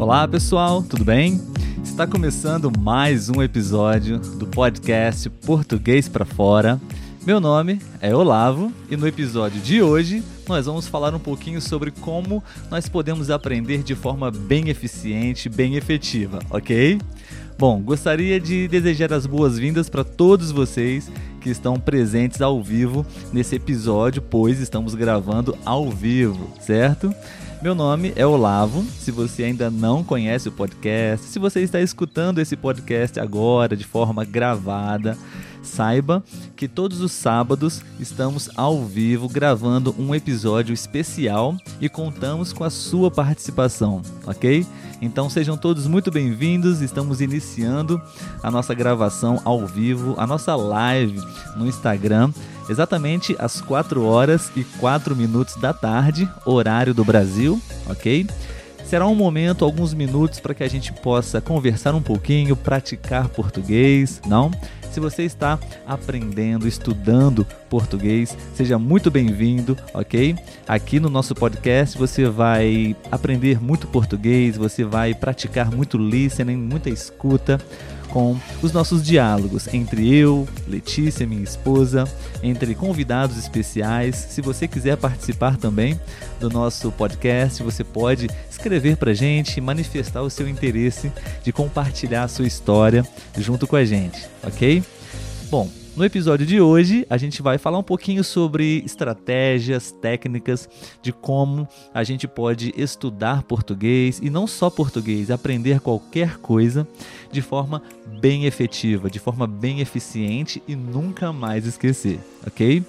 Olá pessoal, tudo bem? Está começando mais um episódio do podcast Português para Fora. Meu nome é Olavo e no episódio de hoje nós vamos falar um pouquinho sobre como nós podemos aprender de forma bem eficiente, bem efetiva, ok? Bom, gostaria de desejar as boas-vindas para todos vocês que estão presentes ao vivo nesse episódio, pois estamos gravando ao vivo, certo? Meu nome é Olavo. Se você ainda não conhece o podcast, se você está escutando esse podcast agora de forma gravada, saiba que todos os sábados estamos ao vivo gravando um episódio especial e contamos com a sua participação, ok? Então sejam todos muito bem-vindos. Estamos iniciando a nossa gravação ao vivo, a nossa live no Instagram exatamente às 4 horas e 4 minutos da tarde, horário do Brasil, ok? Será um momento, alguns minutos para que a gente possa conversar um pouquinho, praticar português, não? Se você está aprendendo, estudando português, seja muito bem-vindo, ok? Aqui no nosso podcast você vai aprender muito português, você vai praticar muito listening, muita escuta com os nossos diálogos entre eu, Letícia, minha esposa, entre convidados especiais. Se você quiser participar também do nosso podcast, você pode escrever para gente, manifestar o seu interesse de compartilhar a sua história junto com a gente, ok? Bom, no episódio de hoje, a gente vai falar um pouquinho sobre estratégias, técnicas de como a gente pode estudar português e não só português, aprender qualquer coisa de forma bem efetiva, de forma bem eficiente e nunca mais esquecer, ok?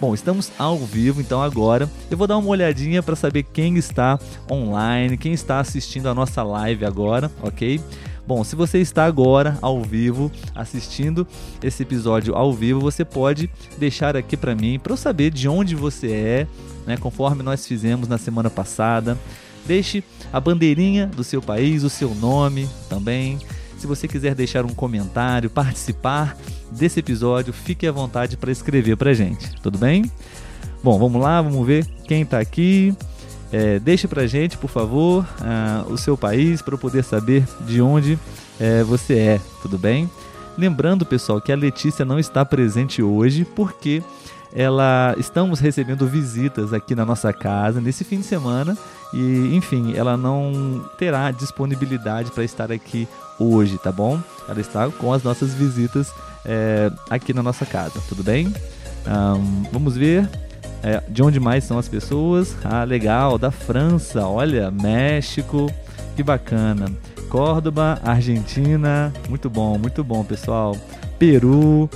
Bom, estamos ao vivo, então agora eu vou dar uma olhadinha para saber quem está online, quem está assistindo a nossa live agora, ok? Bom, se você está agora ao vivo assistindo esse episódio ao vivo, você pode deixar aqui para mim para eu saber de onde você é, né, conforme nós fizemos na semana passada. Deixe a bandeirinha do seu país, o seu nome também. Se você quiser deixar um comentário, participar desse episódio, fique à vontade para escrever para gente, tudo bem? Bom, vamos lá, vamos ver quem está aqui. É, deixe pra gente, por favor, uh, o seu país para eu poder saber de onde é, você é, tudo bem? Lembrando, pessoal, que a Letícia não está presente hoje porque ela estamos recebendo visitas aqui na nossa casa nesse fim de semana e, enfim, ela não terá disponibilidade para estar aqui hoje, tá bom? Ela está com as nossas visitas é, aqui na nossa casa, tudo bem? Um, vamos ver. É, de onde mais são as pessoas? Ah, legal, da França, olha, México, que bacana. Córdoba, Argentina, muito bom, muito bom, pessoal. Peru,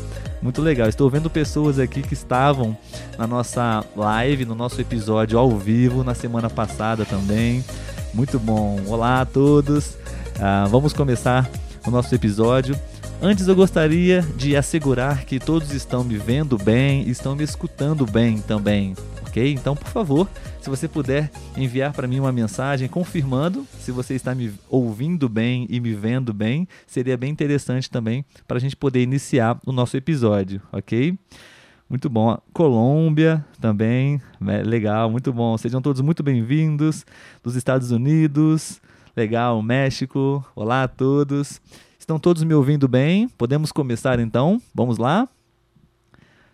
muito legal. Estou vendo pessoas aqui que estavam na nossa live, no nosso episódio ao vivo na semana passada também. Muito bom. Olá a todos. Ah, vamos começar o nosso episódio. Antes eu gostaria de assegurar que todos estão me vendo bem estão me escutando bem também, ok? Então, por favor, se você puder enviar para mim uma mensagem confirmando se você está me ouvindo bem e me vendo bem, seria bem interessante também para a gente poder iniciar o nosso episódio, ok? Muito bom. Colômbia também, né? legal, muito bom. Sejam todos muito bem-vindos dos Estados Unidos, legal, México. Olá a todos. Estão todos me ouvindo bem? Podemos começar então? Vamos lá?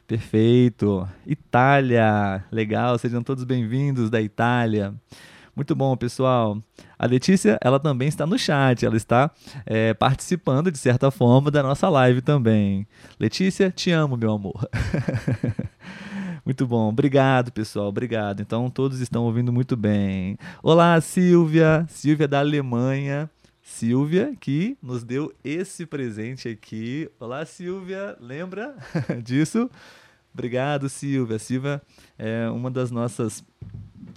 Perfeito. Itália, legal, sejam todos bem-vindos da Itália. Muito bom, pessoal. A Letícia, ela também está no chat, ela está é, participando de certa forma da nossa live também. Letícia, te amo, meu amor. muito bom, obrigado, pessoal, obrigado. Então, todos estão ouvindo muito bem. Olá, Silvia, Silvia da Alemanha. Silvia, que nos deu esse presente aqui. Olá, Silvia, lembra disso? Obrigado, Silvia. Silvia é uma das nossas.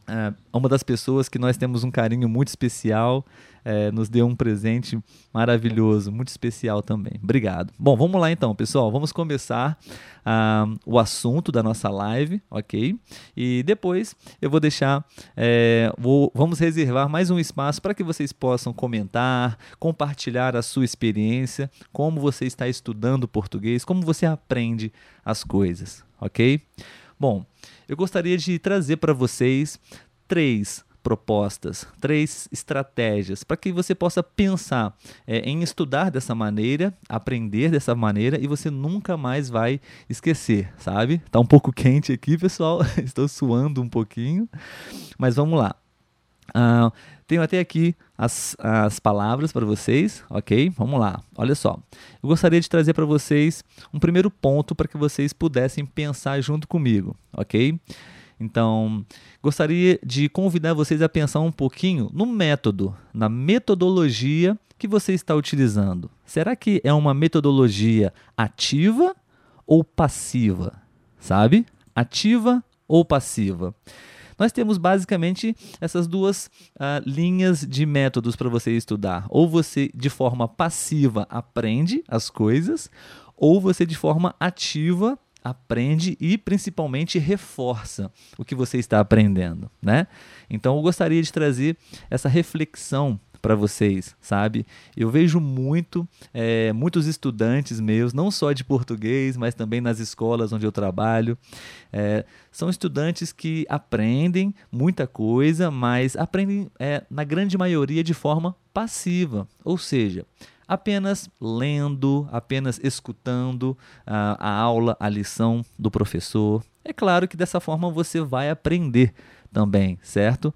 É uma das pessoas que nós temos um carinho muito especial é, nos deu um presente maravilhoso, muito especial também. Obrigado. Bom, vamos lá então, pessoal. Vamos começar uh, o assunto da nossa live, ok? E depois eu vou deixar, é, vou, vamos reservar mais um espaço para que vocês possam comentar, compartilhar a sua experiência, como você está estudando português, como você aprende as coisas, ok? Bom, eu gostaria de trazer para vocês três propostas, três estratégias para que você possa pensar é, em estudar dessa maneira, aprender dessa maneira e você nunca mais vai esquecer, sabe? Tá um pouco quente aqui, pessoal. Estou suando um pouquinho, mas vamos lá. Uh, tenho até aqui as, as palavras para vocês, ok? Vamos lá, olha só. Eu gostaria de trazer para vocês um primeiro ponto para que vocês pudessem pensar junto comigo, ok? Então, gostaria de convidar vocês a pensar um pouquinho no método, na metodologia que você está utilizando. Será que é uma metodologia ativa ou passiva? Sabe? Ativa ou passiva? Nós temos basicamente essas duas uh, linhas de métodos para você estudar. Ou você, de forma passiva, aprende as coisas, ou você, de forma ativa, aprende e principalmente reforça o que você está aprendendo, né? Então eu gostaria de trazer essa reflexão para vocês, sabe? Eu vejo muito, é, muitos estudantes meus, não só de português, mas também nas escolas onde eu trabalho, é, são estudantes que aprendem muita coisa, mas aprendem, é, na grande maioria, de forma passiva, ou seja, apenas lendo, apenas escutando a, a aula, a lição do professor. É claro que dessa forma você vai aprender também, certo?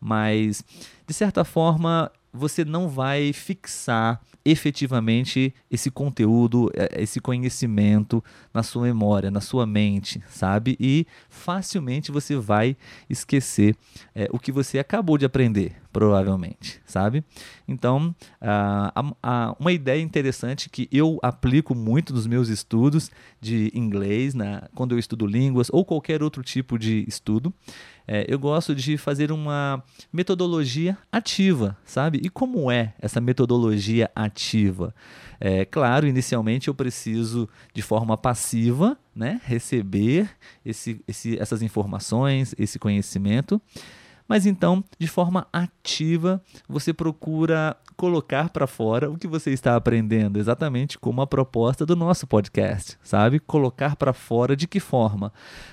Mas, de certa forma, você não vai fixar efetivamente esse conteúdo, é, esse conhecimento na sua memória, na sua mente, sabe? E facilmente você vai esquecer é, o que você acabou de aprender, provavelmente, sabe? Então, uh, uma ideia interessante que eu aplico muito nos meus estudos de inglês, quando eu estudo línguas ou qualquer outro tipo de estudo, é, eu gosto de fazer uma metodologia ativa, sabe? E como é essa metodologia ativa? É, claro, inicialmente eu preciso, de forma passiva, né, receber esse, esse, essas informações, esse conhecimento. Mas então, de forma ativa, você procura colocar para fora o que você está aprendendo, exatamente como a proposta do nosso podcast, sabe? Colocar para fora de que forma?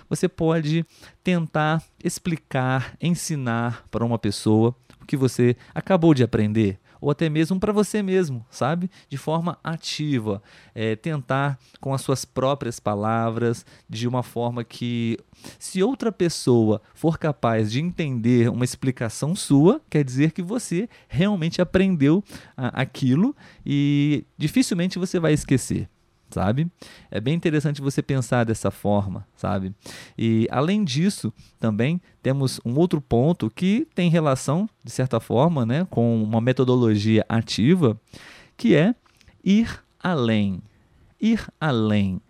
Você pode tentar explicar, ensinar para uma pessoa o que você acabou de aprender ou até mesmo para você mesmo, sabe? De forma ativa, é, tentar com as suas próprias palavras, de uma forma que, se outra pessoa for capaz de entender uma explicação sua, quer dizer que você realmente aprendeu a, aquilo e dificilmente você vai esquecer sabe? É bem interessante você pensar dessa forma, sabe? E além disso, também temos um outro ponto que tem relação, de certa forma, né, com uma metodologia ativa, que é ir além. Ir além,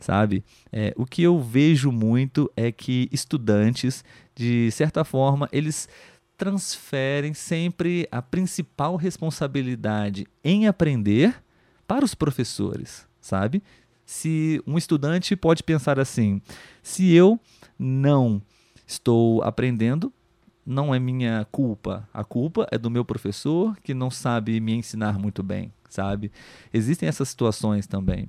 sabe? É, o que eu vejo muito é que estudantes, de certa forma, eles transferem sempre a principal responsabilidade em aprender para os professores sabe? Se um estudante pode pensar assim: se eu não estou aprendendo, não é minha culpa. A culpa é do meu professor que não sabe me ensinar muito bem, sabe? Existem essas situações também.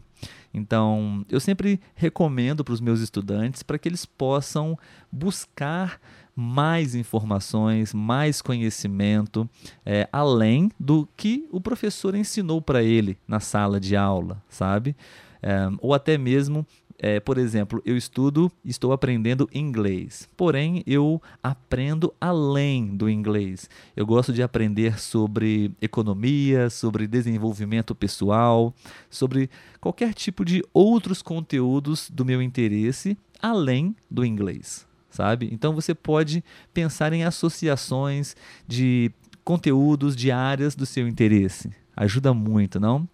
Então, eu sempre recomendo para os meus estudantes para que eles possam buscar mais informações, mais conhecimento, é, além do que o professor ensinou para ele na sala de aula, sabe? É, ou até mesmo é, por exemplo, eu estudo, estou aprendendo inglês, porém eu aprendo além do inglês. Eu gosto de aprender sobre economia, sobre desenvolvimento pessoal, sobre qualquer tipo de outros conteúdos do meu interesse além do inglês sabe? Então você pode pensar em associações de conteúdos de áreas do seu interesse. Ajuda muito, não?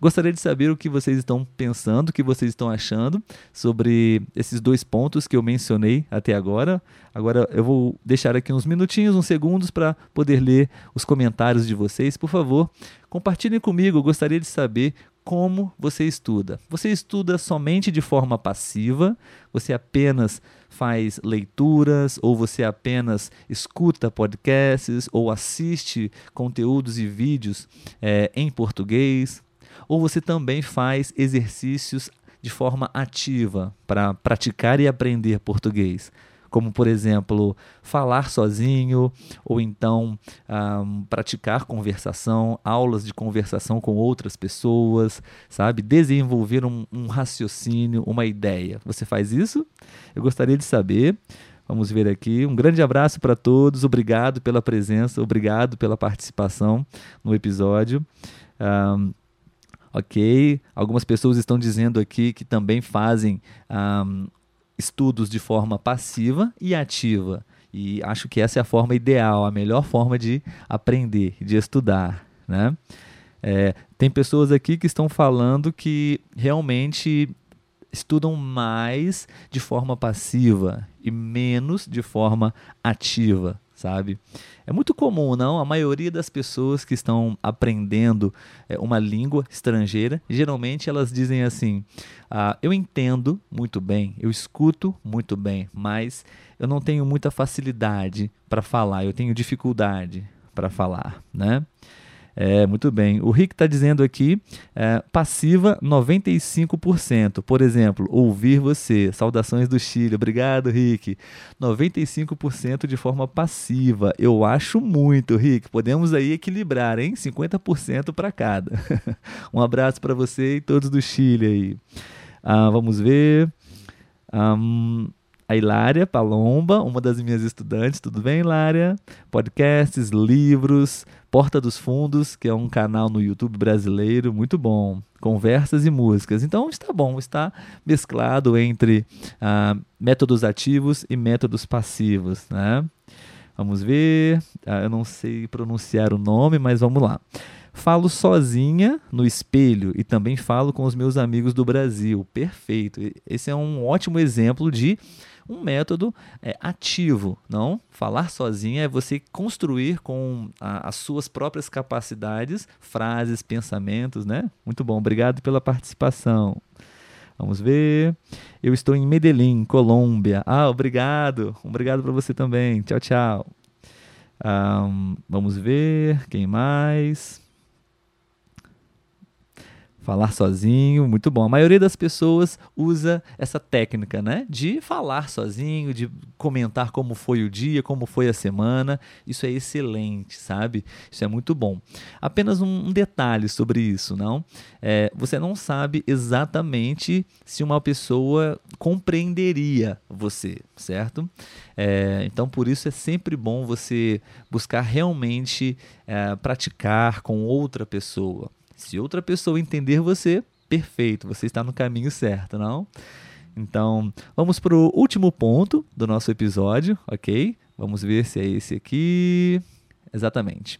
Gostaria de saber o que vocês estão pensando, o que vocês estão achando sobre esses dois pontos que eu mencionei até agora. Agora eu vou deixar aqui uns minutinhos, uns segundos para poder ler os comentários de vocês. Por favor, compartilhem comigo. Eu gostaria de saber como você estuda. Você estuda somente de forma passiva? Você apenas faz leituras ou você apenas escuta podcasts ou assiste conteúdos e vídeos é, em português? Ou você também faz exercícios de forma ativa para praticar e aprender português? Como por exemplo falar sozinho ou então um, praticar conversação, aulas de conversação com outras pessoas, sabe? Desenvolver um, um raciocínio, uma ideia. Você faz isso? Eu gostaria de saber. Vamos ver aqui. Um grande abraço para todos. Obrigado pela presença, obrigado pela participação no episódio. Um, ok. Algumas pessoas estão dizendo aqui que também fazem um, estudos de forma passiva e ativa. E acho que essa é a forma ideal, a melhor forma de aprender, de estudar. Né? É, tem pessoas aqui que estão falando que realmente estudam mais de forma passiva e menos de forma ativa, sabe? É muito comum, não? A maioria das pessoas que estão aprendendo é, uma língua estrangeira, geralmente elas dizem assim: ah, eu entendo muito bem, eu escuto muito bem, mas eu não tenho muita facilidade para falar, eu tenho dificuldade para falar, né? É, muito bem. O Rick está dizendo aqui, é, passiva 95%. Por exemplo, ouvir você. Saudações do Chile. Obrigado, Rick. 95% de forma passiva. Eu acho muito, Rick. Podemos aí equilibrar, hein? 50% para cada. um abraço para você e todos do Chile aí. Ah, vamos ver. Um, a Hilária Palomba, uma das minhas estudantes. Tudo bem, Hilária? Podcasts, livros, Porta dos Fundos, que é um canal no YouTube brasileiro muito bom. Conversas e músicas. Então está bom, está mesclado entre ah, métodos ativos e métodos passivos, né? Vamos ver. Ah, eu não sei pronunciar o nome, mas vamos lá. Falo sozinha no espelho e também falo com os meus amigos do Brasil. Perfeito. Esse é um ótimo exemplo de um método é, ativo, não? Falar sozinho é você construir com a, as suas próprias capacidades, frases, pensamentos, né? Muito bom, obrigado pela participação. Vamos ver. Eu estou em Medellín, Colômbia. Ah, obrigado. Obrigado para você também. Tchau, tchau. Um, vamos ver. Quem mais? Falar sozinho, muito bom. A maioria das pessoas usa essa técnica, né? De falar sozinho, de comentar como foi o dia, como foi a semana. Isso é excelente, sabe? Isso é muito bom. Apenas um, detalhe sobre isso, não? É, você não sabe exatamente se uma pessoa compreenderia você, certo? É, então, por isso é sempre bom você buscar realmente é, praticar com outra pessoa. Se outra pessoa entender você, perfeito, você está no caminho certo, não? Então, vamos para o último ponto do nosso episódio, ok? Vamos ver se é esse aqui. Exatamente.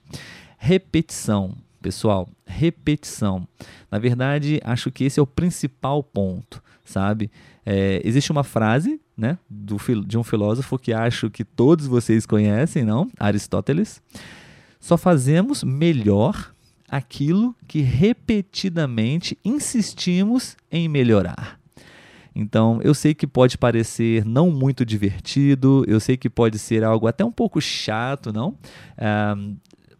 Repetição. Pessoal, repetição. Na verdade, acho que esse é o principal ponto, sabe? É, existe uma frase né, do, de um filósofo que acho que todos vocês conhecem, não? Aristóteles. Só fazemos melhor aquilo que repetidamente insistimos em melhorar. Então, eu sei que pode parecer não muito divertido, eu sei que pode ser algo até um pouco chato, não?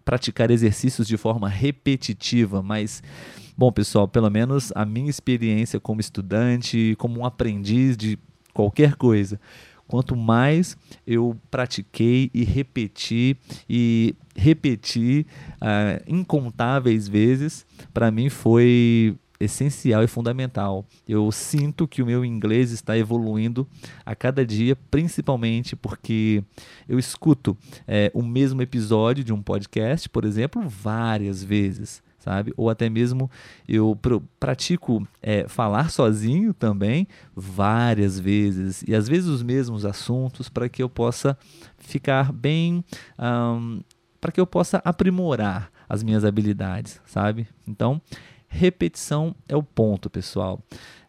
praticar exercícios de forma repetitiva, mas, bom, pessoal, pelo menos a minha experiência como estudante, como um aprendiz de qualquer coisa, quanto mais eu pratiquei e repeti e repeti uh, incontáveis vezes, para mim foi essencial e fundamental. Eu sinto que o meu inglês está evoluindo a cada dia, principalmente porque eu escuto é, o mesmo episódio de um podcast, por exemplo, várias vezes sabe? Ou até mesmo eu pr pratico é, falar sozinho também várias vezes e às vezes os mesmos assuntos para que eu possa ficar bem, um, para que eu possa aprimorar as minhas habilidades, sabe? Então, repetição é o ponto, pessoal.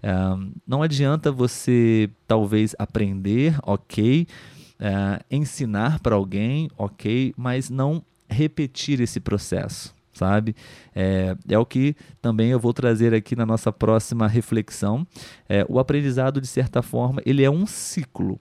Um, não adianta você talvez aprender, ok, uh, ensinar para alguém, ok, mas não repetir esse processo sabe? É, é o que também eu vou trazer aqui na nossa próxima reflexão. É, o aprendizado, de certa forma, ele é um ciclo.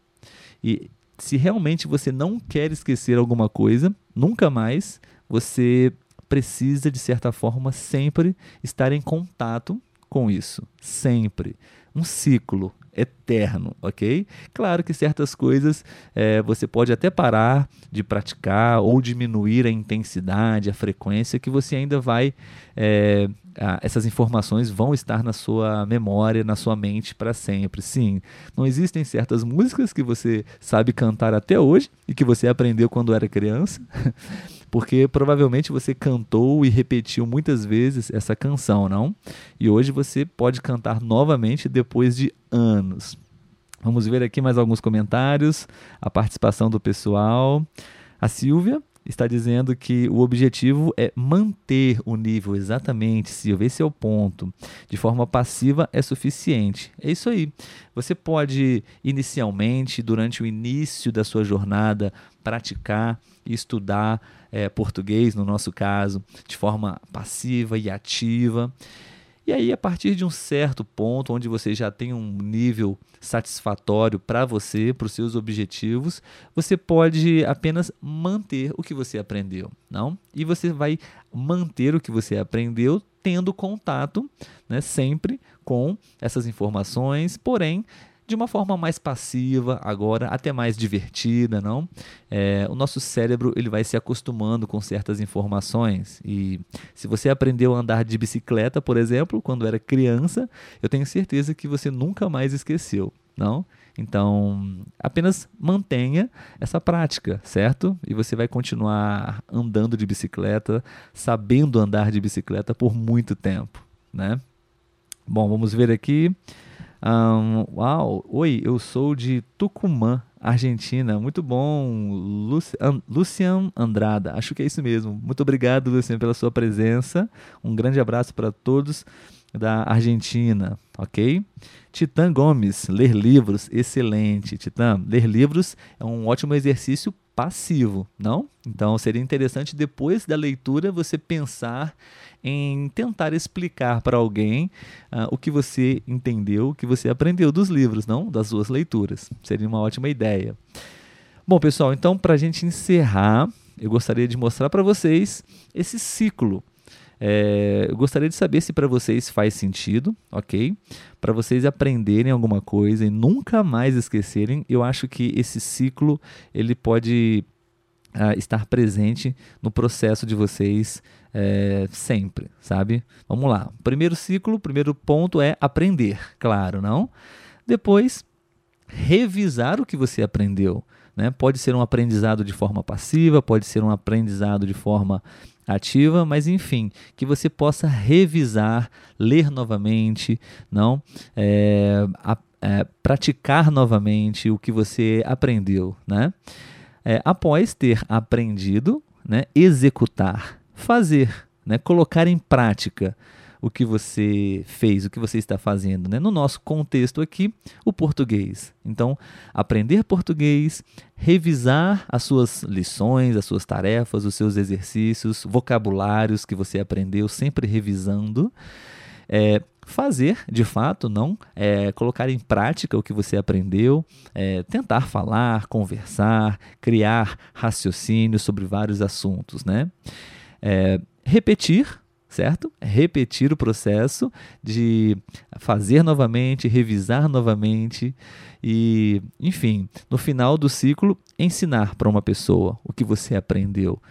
E se realmente você não quer esquecer alguma coisa, nunca mais, você precisa, de certa forma, sempre estar em contato com isso. Sempre. Um ciclo. eterno, ok? Claro que certas coisas é, você pode até parar de praticar ou diminuir a intensidade, a frequência, que você ainda vai. É, essas informações vão estar na sua memória, na sua mente para sempre. Sim, não existem certas músicas que você sabe cantar até hoje e que você aprendeu quando era criança. porque provavelmente você cantou e repetiu muitas vezes essa canção, não? E hoje você pode cantar novamente depois de anos. Vamos ver aqui mais alguns comentários, a participação do pessoal. A Silvia está dizendo que o objetivo é manter o nível exatamente, Silvia, esse é o ponto. De forma passiva é suficiente. É isso aí. Você pode inicialmente, durante o início da sua jornada, praticar e estudar é, português, no nosso caso, de forma passiva e ativa. E aí, a partir de um certo ponto, onde você já tem um nível satisfatório para você, para os seus objetivos, você pode apenas manter o que você aprendeu, não? E você vai manter o que você aprendeu tendo contato, né, sempre com essas informações, porém de uma forma mais passiva, agora até mais divertida, não? É, o nosso cérebro ele vai se acostumando com certas informações e se você aprendeu a andar de bicicleta, por exemplo, quando era criança, eu tenho certeza que você nunca mais esqueceu, não? Então, apenas mantenha essa prática, certo? E você vai continuar andando de bicicleta, sabendo andar de bicicleta por muito tempo, né? Bom, vamos ver aqui. Um, uau, oi, eu sou de Tucumã, Argentina. Muito bom, Lucian, Andrada. Acho que é isso mesmo. Muito obrigado, Lucian, pela sua presença. Um grande abraço para todos da Argentina, ok? Titã Gomes, ler livros, excelente. Titã, ler livros é um ótimo exercício passivo, não? Então seria interessante depois da leitura você pensar em tentar explicar para alguém uh, o que você entendeu, o que você aprendeu dos livros, não? Das suas leituras. Seria uma ótima ideia. Bom, pessoal, então para a gente encerrar, eu gostaria de mostrar para vocês esse ciclo. É, eu gostaria de saber se para vocês faz sentido, ok? Para vocês aprenderem alguma coisa e nunca mais esquecerem, eu acho que esse ciclo ele pode uh, estar presente no processo de vocês é, sempre, sabe? Vamos lá. Primeiro ciclo, primeiro ponto é aprender, claro, não? Depois, revisar o que você aprendeu. Né? Pode ser um aprendizado de forma passiva, pode ser um aprendizado de forma ativa, mas enfim, que você possa revisar, ler novamente, não, é, a, é, praticar novamente o que você aprendeu, né? É, após ter aprendido, né, executar fazer, né? colocar em prática o que você fez, o que você está fazendo. Né? No nosso contexto aqui, o português. Então, aprender português, revisar as suas lições, as suas tarefas, os seus exercícios, vocabulários que você aprendeu, sempre revisando. É, fazer de fato, não é, colocar em prática o que você aprendeu, é, tentar falar, conversar, criar raciocínio sobre vários assuntos, né? É, repetir, certo? Repetir o processo de fazer novamente, revisar novamente e, enfim, no final do ciclo, ensinar para uma pessoa o que você aprendeu.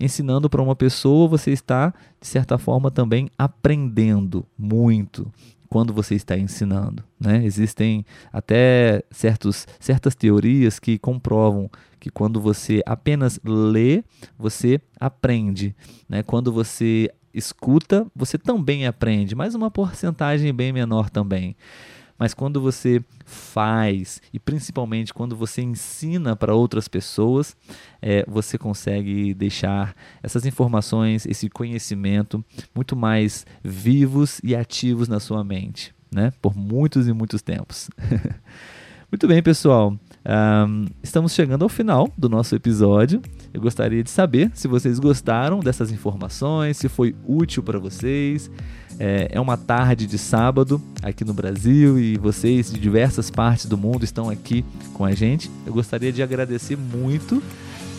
Ensinando para uma pessoa, você está, de certa forma, também aprendendo muito quando você está ensinando. Né? Existem até certos, certas teorias que comprovam que quando você apenas lê, você aprende. Né? Quando você escuta, você também aprende, mas uma porcentagem bem menor também. Mas quando você faz e principalmente quando você ensina para outras pessoas, é, você consegue deixar essas informações, esse conhecimento muito mais vivos e ativos na sua mente, né? Por muitos e muitos tempos. muito bem, pessoal. Um, estamos chegando ao final do nosso episódio. Eu gostaria de saber se vocês gostaram dessas informações, se foi útil para vocês. É, é uma tarde de sábado aqui no Brasil e vocês de diversas partes do mundo estão aqui com a gente. Eu gostaria de agradecer muito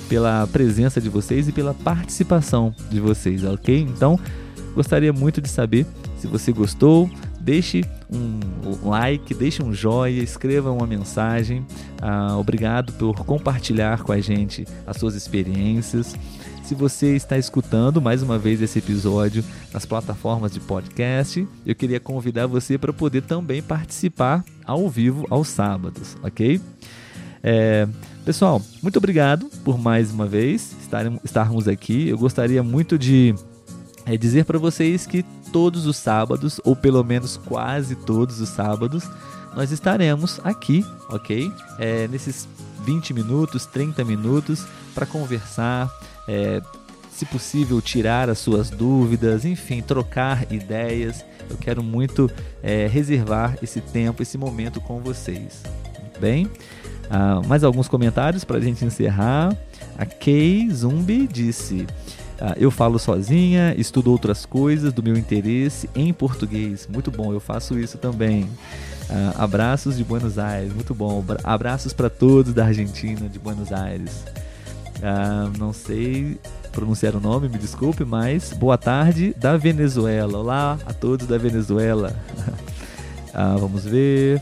pela presença de vocês e pela participação de vocês, ok? Então, gostaria muito de saber se você gostou. Deixe um like, deixe um joinha, escreva uma mensagem. Ah, obrigado por compartilhar com a gente as suas experiências. Se você está escutando mais uma vez esse episódio nas plataformas de podcast, eu queria convidar você para poder também participar ao vivo aos sábados, ok? É, pessoal, muito obrigado por mais uma vez estarmos aqui. Eu gostaria muito de é, dizer para vocês que todos os sábados, ou pelo menos quase todos os sábados, nós estaremos aqui, ok? É, nesses 20 minutos, 30 minutos para conversar, é, se possível, tirar as suas dúvidas, enfim, trocar ideias. Eu quero muito é, reservar esse tempo, esse momento com vocês. Bem, ah, mais alguns comentários para a gente encerrar. A Kay Zumbi disse: Eu falo sozinha, estudo outras coisas do meu interesse em português. Muito bom, eu faço isso também. Ah, abraços de Buenos Aires, muito bom. Abraços para todos da Argentina, de Buenos Aires. Ah, não sei pronunciar o nome, me desculpe, mas boa tarde da Venezuela. Olá a todos da Venezuela. ah, vamos ver.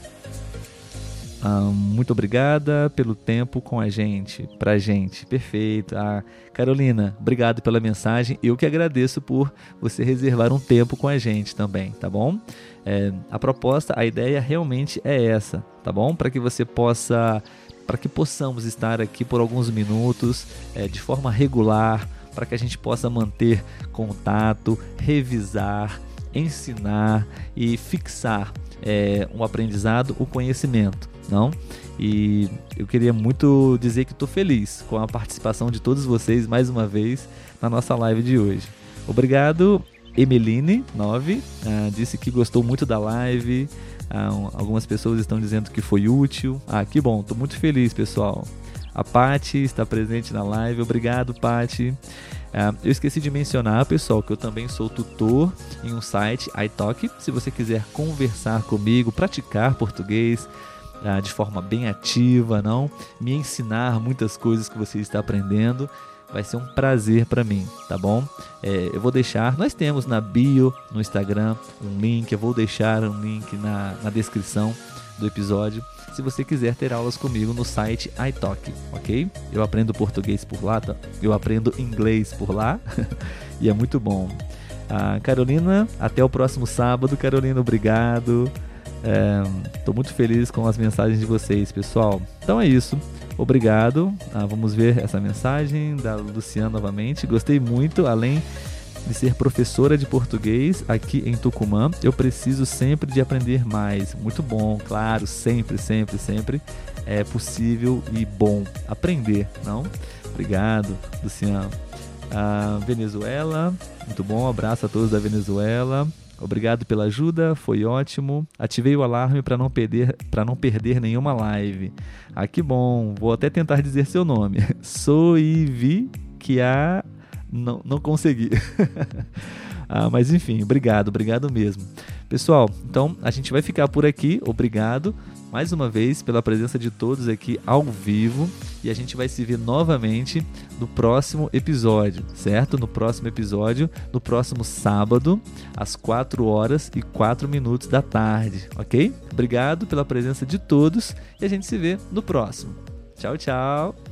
Ah, muito obrigada pelo tempo com a gente, pra gente, perfeito. Ah, Carolina, obrigado pela mensagem. Eu que agradeço por você reservar um tempo com a gente também, tá bom? É, a proposta, a ideia realmente é essa, tá bom? Para que você possa para que possamos estar aqui por alguns minutos é, de forma regular, para que a gente possa manter contato, revisar, ensinar e fixar é, um aprendizado, o conhecimento, não? E eu queria muito dizer que estou feliz com a participação de todos vocês mais uma vez na nossa live de hoje. Obrigado, Emeline9, ah, disse que gostou muito da live. Ah, algumas pessoas estão dizendo que foi útil. Ah, que bom, estou muito feliz, pessoal. A Pati está presente na live. Obrigado, Pati. Ah, eu esqueci de mencionar, pessoal, que eu também sou tutor em um site, iTalk. Se você quiser conversar comigo, praticar português ah, de forma bem ativa, não me ensinar muitas coisas que você está aprendendo, vai ser um prazer para mim, tá bom? É, eu vou deixar, nós temos na bio no Instagram um link, eu vou deixar um link na, na descrição do episódio. Se você quiser ter aulas comigo no site iTalk, ok? Eu aprendo português por lá, tá? eu aprendo inglês por lá e é muito bom. Ah, Carolina, até o próximo sábado. Carolina, obrigado. Estou é, muito feliz com as mensagens de vocês, pessoal. Então é isso. Obrigado. Ah, vamos ver essa mensagem da Luciana novamente. Gostei muito, além de ser professora de português aqui em Tucumã, eu preciso sempre de aprender mais. Muito bom, claro, sempre, sempre, sempre é possível e bom aprender, não? Obrigado, Luciano. Ah, Venezuela, muito bom, abraço a todos da Venezuela. Obrigado pela ajuda, foi ótimo. Ativei o alarme para não perder para não perder nenhuma live. Ah, que bom. Vou até tentar dizer seu nome. Soivi que a não não consegui. ah, mas enfim, obrigado, obrigado mesmo. Pessoal, então a gente vai ficar por aqui. Obrigado mais uma vez pela presença de todos aqui ao vivo e a gente vai se ver novamente no próximo episódio, certo? No próximo episódio, no próximo sábado, às 4 horas e 4 minutos da tarde, ok? Obrigado pela presença de todos e a gente se vê no próximo. Tchau, tchau!